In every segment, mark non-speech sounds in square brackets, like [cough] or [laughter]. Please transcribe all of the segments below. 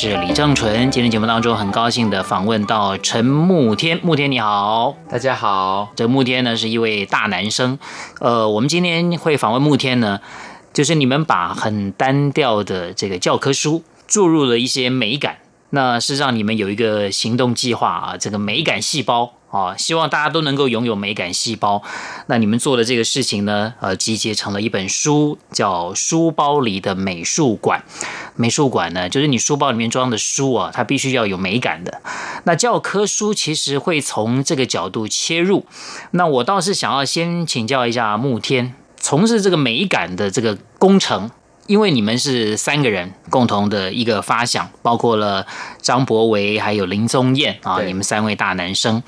是李正淳，今天节目当中很高兴的访问到陈慕天，慕天你好，大家好。这慕天呢是一位大男生，呃，我们今天会访问慕天呢，就是你们把很单调的这个教科书注入了一些美感，那是让你们有一个行动计划啊，这个美感细胞。啊，希望大家都能够拥有美感细胞。那你们做的这个事情呢，呃，集结成了一本书，叫《书包里的美术馆》。美术馆呢，就是你书包里面装的书啊，它必须要有美感的。那教科书其实会从这个角度切入。那我倒是想要先请教一下慕天，从事这个美感的这个工程。因为你们是三个人共同的一个发想，包括了张博维还有林宗彦啊，你们三位大男生，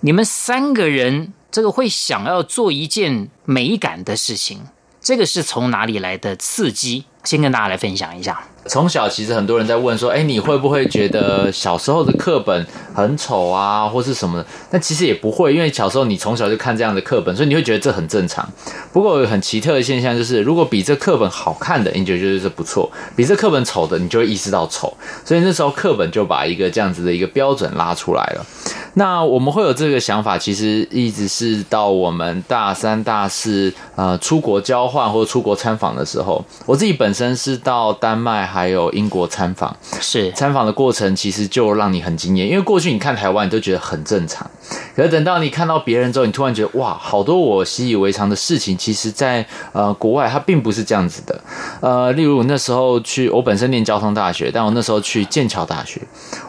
你们三个人这个会想要做一件美感的事情，这个是从哪里来的刺激？先跟大家来分享一下。从小其实很多人在问说，哎，你会不会觉得小时候的课本很丑啊，或是什么的？但其实也不会，因为小时候你从小就看这样的课本，所以你会觉得这很正常。不过有很奇特的现象就是，如果比这课本好看的，你就觉得这不错；比这课本丑的，你就会意识到丑。所以那时候课本就把一个这样子的一个标准拉出来了。那我们会有这个想法，其实一直是到我们大三、大四，呃，出国交换或者出国参访的时候。我自己本身是到丹麦还有英国参访，是参访的过程其实就让你很惊艳，因为过去你看台湾，你都觉得很正常，可是等到你看到别人之后，你突然觉得哇，好多我习以为常的事情，其实在呃国外它并不是这样子的。呃，例如那时候去，我本身念交通大学，但我那时候去剑桥大学，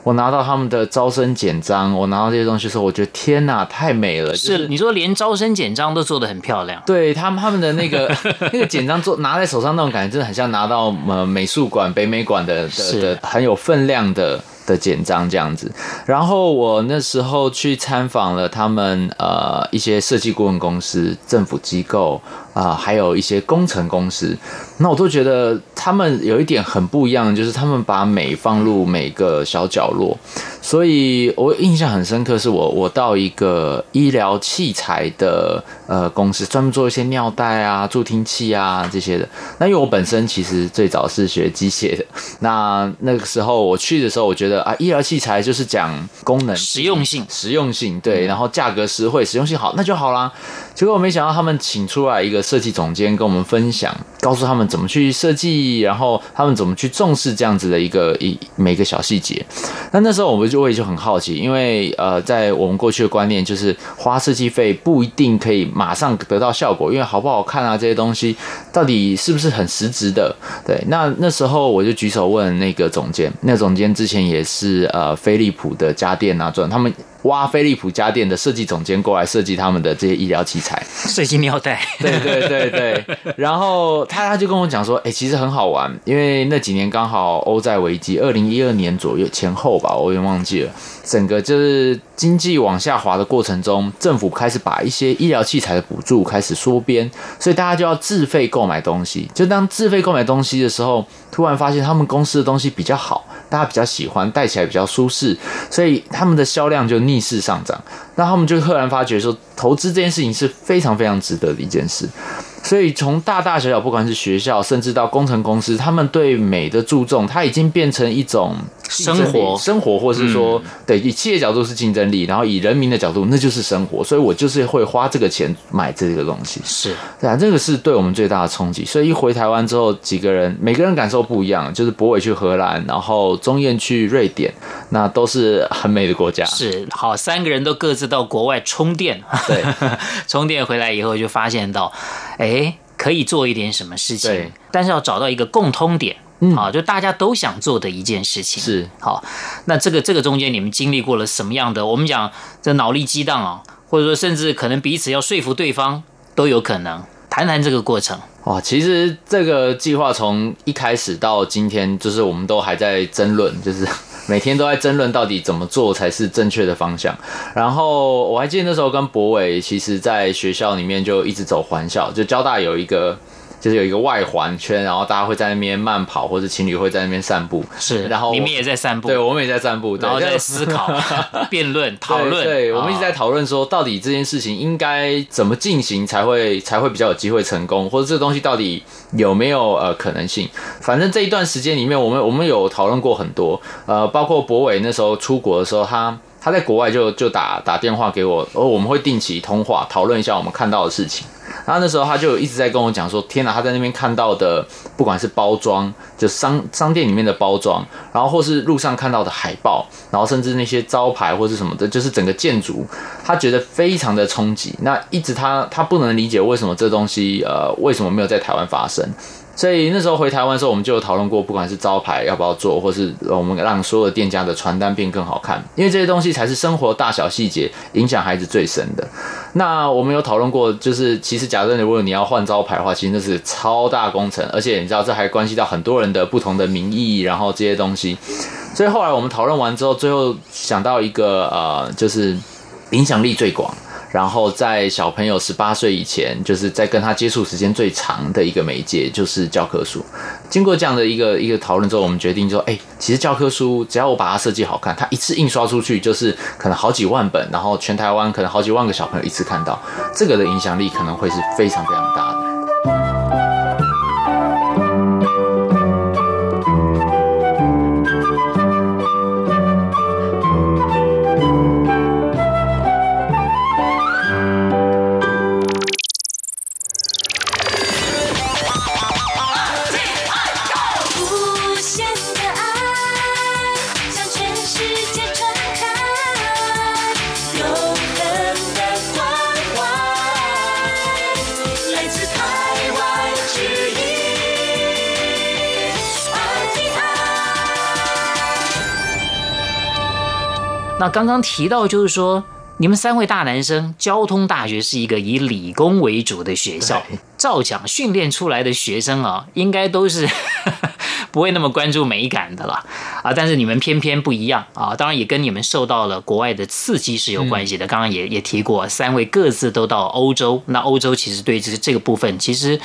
我拿到他们的招生简章，我拿到。这些东西的时候，我觉得天哪，太美了！是你说连招生简章都做得很漂亮，对他们他们的那个 [laughs] 那个简章做拿在手上那种感觉，真的很像拿到呃美术馆北美馆的的的很有分量的的简章这样子。然后我那时候去参访了他们呃一些设计顾问公司、政府机构啊、呃，还有一些工程公司，那我都觉得他们有一点很不一样，就是他们把美放入每个小角落。所以我印象很深刻，是我我到一个医疗器材的呃公司，专门做一些尿袋啊、助听器啊这些的。那因为我本身其实最早是学机械的，那那个时候我去的时候，我觉得啊，医疗器材就是讲功能、实用性、实用性，对，然后价格实惠、实用性好，那就好啦。结果我没想到他们请出来一个设计总监跟我们分享，告诉他们怎么去设计，然后他们怎么去重视这样子的一个一每个小细节。那那时候我们。就会就很好奇，因为呃，在我们过去的观念就是花设计费不一定可以马上得到效果，因为好不好看啊这些东西到底是不是很实质的？对，那那时候我就举手问那个总监，那总监之前也是呃飞利浦的家电啊，转他们。挖飞利浦家电的设计总监过来设计他们的这些医疗器材，设计尿袋，对对对对。然后他他就跟我讲说，哎，其实很好玩，因为那几年刚好欧债危机，二零一二年左右前后吧，我有点忘记了。整个就是经济往下滑的过程中，政府开始把一些医疗器材的补助开始缩编，所以大家就要自费购购买东西。就当自费购买东西的时候，突然发现他们公司的东西比较好，大家比较喜欢，戴起来比较舒适，所以他们的销量就逆势上涨。那他们就赫然发觉说，投资这件事情是非常非常值得的一件事。所以从大大小小，不管是学校，甚至到工程公司，他们对美的注重，它已经变成一种生活，生活，或是说，嗯、对，以企业角度是竞争力，然后以人民的角度，那就是生活。所以我就是会花这个钱买这个东西。是，对啊，这个是对我们最大的冲击。所以一回台湾之后，几个人每个人感受不一样，就是博伟去荷兰，然后钟燕去瑞典，那都是很美的国家。是，好，三个人都各自到国外充电，对，[laughs] 充电回来以后就发现到，哎。哎，可以做一点什么事情，对，但是要找到一个共通点，嗯，好，就大家都想做的一件事情，是好。那这个这个中间你们经历过了什么样的？我们讲这脑力激荡啊，或者说甚至可能彼此要说服对方都有可能。谈谈这个过程。哇，其实这个计划从一开始到今天，就是我们都还在争论，就是每天都在争论到底怎么做才是正确的方向。然后我还记得那时候跟博伟，其实在学校里面就一直走环校，就交大有一个。就是有一个外环圈，然后大家会在那边慢跑，或者情侣会在那边散步。是，然后你们也在散步，对，我们也在散步，然后在思考、[laughs] 辩论、讨论。对，我们一直在讨论说，到底这件事情应该怎么进行才会才会比较有机会成功，或者这个东西到底有没有呃可能性？反正这一段时间里面，我们我们有讨论过很多，呃，包括博伟那时候出国的时候，他他在国外就就打打电话给我，而我们会定期通话讨论一下我们看到的事情。他那时候他就一直在跟我讲说：“天哪，他在那边看到的，不管是包装，就商商店里面的包装，然后或是路上看到的海报，然后甚至那些招牌或是什么的，就是整个建筑，他觉得非常的冲击。那一直他他不能理解为什么这东西呃为什么没有在台湾发生。”所以那时候回台湾的时候，我们就有讨论过，不管是招牌要不要做，或是我们让所有店家的传单变更好看，因为这些东西才是生活大小细节影响孩子最深的。那我们有讨论过，就是其实假设如果你要换招牌的话，其实那是超大工程，而且你知道这还关系到很多人的不同的名义，然后这些东西。所以后来我们讨论完之后，最后想到一个呃，就是影响力最广。然后在小朋友十八岁以前，就是在跟他接触时间最长的一个媒介，就是教科书。经过这样的一个一个讨论之后，我们决定说，哎，其实教科书只要我把它设计好看，它一次印刷出去就是可能好几万本，然后全台湾可能好几万个小朋友一次看到，这个的影响力可能会是非常非常大的。那刚刚提到，就是说，你们三位大男生，交通大学是一个以理工为主的学校，照讲训练出来的学生啊，应该都是 [laughs] 不会那么关注美感的了啊。但是你们偏偏不一样啊，当然也跟你们受到了国外的刺激是有关系的。刚刚也也提过，三位各自都到欧洲，那欧洲其实对这个这个部分其实。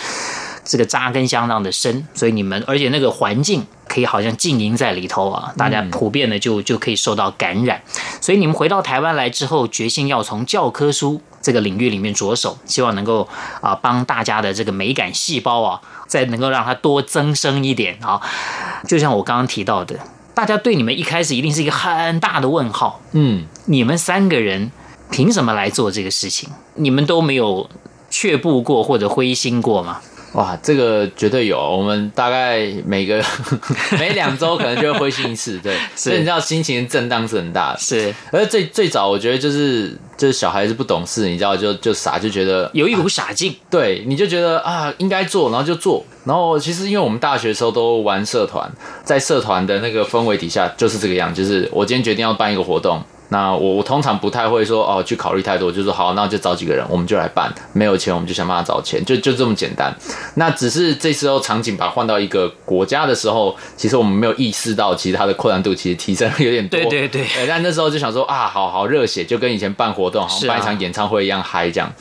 这个扎根相当的深，所以你们，而且那个环境可以好像浸淫在里头啊，大家普遍的就就可以受到感染。所以你们回到台湾来之后，决心要从教科书这个领域里面着手，希望能够啊帮大家的这个美感细胞啊，再能够让它多增生一点啊。就像我刚刚提到的，大家对你们一开始一定是一个很大的问号。嗯，你们三个人凭什么来做这个事情？你们都没有却步过或者灰心过吗？哇，这个绝对有。我们大概每个 [laughs] 每两周可能就会灰心一次，对，[laughs] 所以你知道心情震荡是很大的。是，而最最早我觉得就是就是小孩子不懂事，你知道就就傻，就觉得有一股傻劲，啊，对，你就觉得啊应该做，然后就做。然后其实因为我们大学的时候都玩社团，在社团的那个氛围底下就是这个样，就是我今天决定要办一个活动。那我我通常不太会说哦，去考虑太多，就说好，那就找几个人，我们就来办。没有钱，我们就想办法找钱，就就这么简单。那只是这时候场景把它换到一个国家的时候，其实我们没有意识到，其实它的困难度其实提升了有点多。对 [laughs] 对对。但那时候就想说啊，好好热血，就跟以前办活动，好像办一场演唱会一样嗨这样。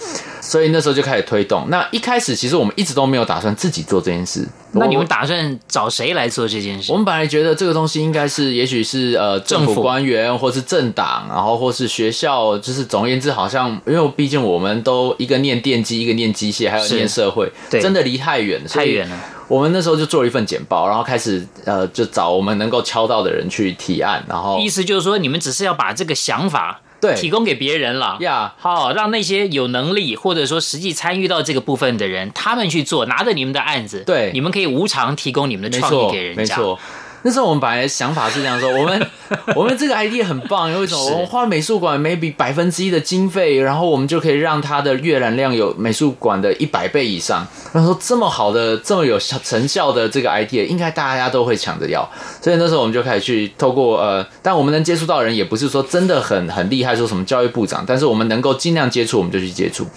所以那时候就开始推动。那一开始其实我们一直都没有打算自己做这件事。那你们打算找谁来做这件事？我们本来觉得这个东西应该是，也许是呃政府官员，或是政党，然后或是学校，就是总而言之，好像因为毕竟我们都一个念电机，一个念机械，还有念社会，对，真的离太远，太远了。我们那时候就做了一份简报，然后开始呃就找我们能够敲到的人去提案，然后意思就是说，你们只是要把这个想法。对，提供给别人了。呀，好，让那些有能力或者说实际参与到这个部分的人，他们去做，拿着你们的案子，对，你们可以无偿提供你们的创意给人家。没错，那时候我们本来想法是这样说，我们 [laughs] 我们这个 idea 很棒，有一种？我们花美术馆 maybe 百分之一的经费，然后我们就可以让它的阅览量有美术馆的一百倍以上。然后说这么好的、这么有成效的这个 idea，应该大家都会抢着要。所以那时候我们就开始去透过呃，但我们能接触到的人也不是说真的很很厉害，说什么教育部长，但是我们能够尽量接触，我们就去接触。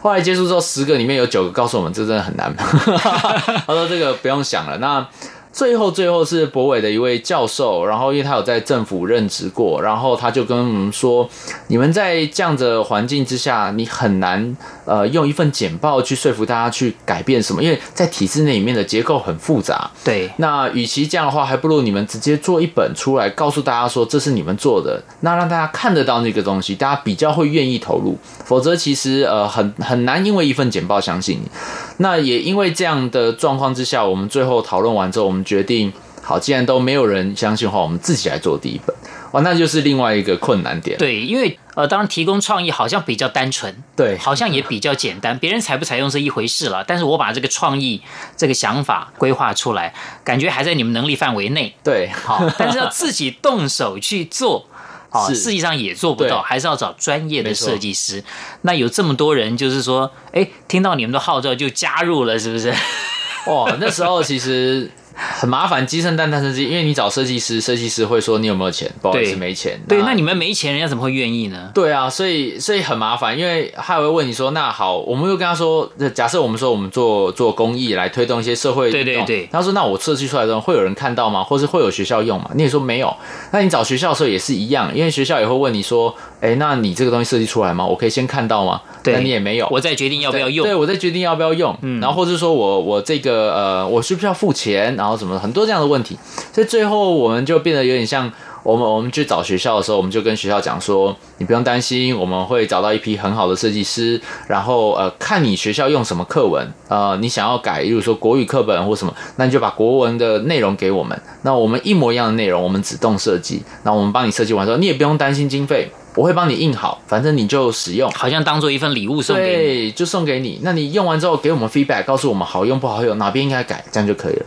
后来接触之后，十个里面有九个告诉我们，这真的很难。[laughs] 他说这个不用想了。那。最后，最后是博伟的一位教授，然后因为他有在政府任职过，然后他就跟我们说：“你们在这样的环境之下，你很难呃用一份简报去说服大家去改变什么，因为在体制内里面的结构很复杂。对，那与其这样的话，还不如你们直接做一本出来，告诉大家说这是你们做的，那让大家看得到那个东西，大家比较会愿意投入。否则，其实呃很很难因为一份简报相信你。那也因为这样的状况之下，我们最后讨论完之后，我们。决定好，既然都没有人相信的话，我们自己来做第一本。哇，那就是另外一个困难点。对，因为呃，当然提供创意好像比较单纯，对，好像也比较简单。别人采不采用是一回事了，但是我把这个创意、这个想法规划出来，感觉还在你们能力范围内。对，[laughs] 好，但是要自己动手去做，啊，实际上也做不到，还是要找专业的设计师。那有这么多人，就是说，哎，听到你们的号召就加入了，是不是？[laughs] 哦，那时候其实。很麻烦，鸡生蛋，蛋生鸡，因为你找设计师，设计师会说你有没有钱，不好意思没钱。对，那你们没钱，人家怎么会愿意呢？对啊，所以所以很麻烦，因为他会问你说，那好，我们又跟他说，假设我们说我们做做公益来推动一些社会，对对对，他说那我设计出来的会有人看到吗？或是会有学校用吗？你也说没有，那你找学校的时候也是一样，因为学校也会问你说，哎，那你这个东西设计出来吗？我可以先看到吗？对，那你也没有，我再决定要不要用。对，我再决定要不要用，嗯，然后或者说我我这个呃，我需不需要付钱？然后什么很多这样的问题，所以最后我们就变得有点像我们我们去找学校的时候，我们就跟学校讲说，你不用担心，我们会找到一批很好的设计师，然后呃，看你学校用什么课文，呃，你想要改，例如说国语课本或什么，那你就把国文的内容给我们，那我们一模一样的内容，我们只动设计，那我们帮你设计完之后，你也不用担心经费。我会帮你印好，反正你就使用，好像当做一份礼物送给你，对，就送给你。那你用完之后给我们 feedback，告诉我们好用不好用，哪边应该改，这样就可以了。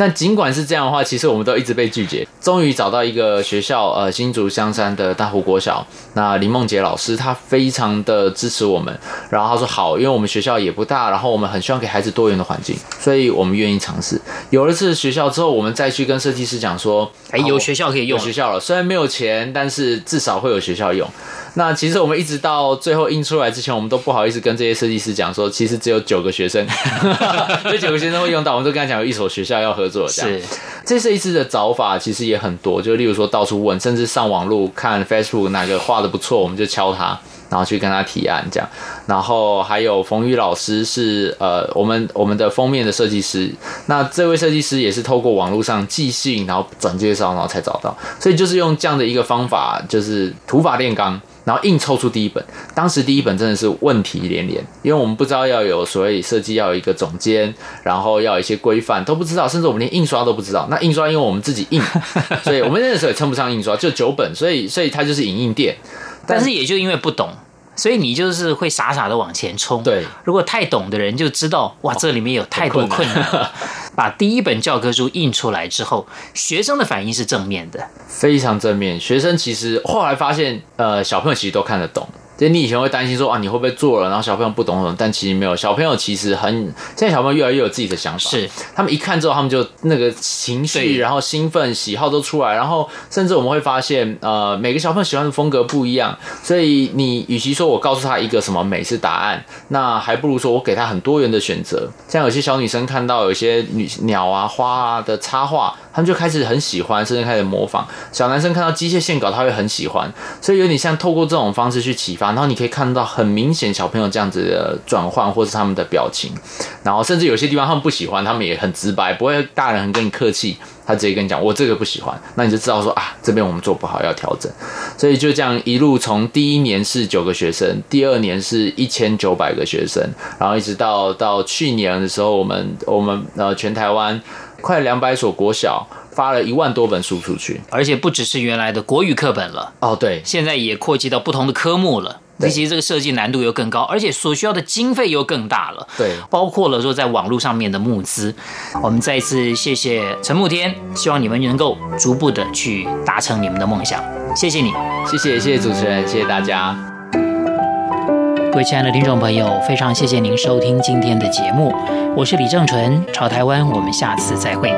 那尽管是这样的话，其实我们都一直被拒绝。终于找到一个学校，呃，新竹香山的大湖国小。那林梦杰老师，他非常的支持我们。然后他说好，因为我们学校也不大，然后我们很希望给孩子多元的环境，所以我们愿意尝试。有了这个学校之后，我们再去跟设计师讲说，哎，有学校可以用，有学校了。虽然没有钱，但是至少会有学校用。那其实我们一直到最后印出来之前，我们都不好意思跟这些设计师讲说，其实只有九个学生，[laughs] 这九个学生会用到。我们都跟他讲有一所学校要合作，这样。是，这设计师的找法其实也很多，就例如说到处问，甚至上网路看 Facebook 哪个画的不错，我们就敲他，然后去跟他提案这样。然后还有冯宇老师是呃我们我们的封面的设计师，那这位设计师也是透过网络上寄信，然后转介绍，然后才找到。所以就是用这样的一个方法，就是土法炼钢。然后硬抽出第一本，当时第一本真的是问题连连，因为我们不知道要有所谓设计，要有一个总监，然后要有一些规范都不知道，甚至我们连印刷都不知道。那印刷因为我们自己印，[laughs] 所以我们那个时候也称不上印刷，就九本，所以所以它就是影印店。但，但是也就因为不懂。所以你就是会傻傻的往前冲。对，如果太懂的人就知道，哇，这里面有太多困难。哦、[laughs] 把第一本教科书印出来之后，学生的反应是正面的，非常正面。学生其实后来发现，呃，小朋友其实都看得懂。所以你以前会担心说啊，你会不会做了，然后小朋友不懂什么？但其实没有，小朋友其实很，现在小朋友越来越有自己的想法。是，他们一看之后，他们就那个情绪，然后兴奋、喜好都出来，然后甚至我们会发现，呃，每个小朋友喜欢的风格不一样。所以你与其说我告诉他一个什么美是答案，那还不如说我给他很多元的选择。像有些小女生看到有些女鸟啊、花啊的插画。他们就开始很喜欢，甚至开始模仿。小男生看到机械线稿，他会很喜欢，所以有点像透过这种方式去启发。然后你可以看到很明显小朋友这样子的转换，或是他们的表情。然后甚至有些地方他们不喜欢，他们也很直白，不会大人很跟你客气，他直接跟你讲我这个不喜欢，那你就知道说啊，这边我们做不好要调整。所以就这样一路从第一年是九个学生，第二年是一千九百个学生，然后一直到到去年的时候，我们我们呃全台湾。快两百所国小发了一万多本书出去，而且不只是原来的国语课本了。哦，对，现在也扩及到不同的科目了。对其实这个设计难度又更高，而且所需要的经费又更大了。对，包括了说在网络上面的募资。我们再一次谢谢陈慕天，希望你们能够逐步的去达成你们的梦想。谢谢你，谢谢谢谢主持人，谢谢大家。各位亲爱的听众朋友，非常谢谢您收听今天的节目，我是李正淳，潮台湾，我们下次再会。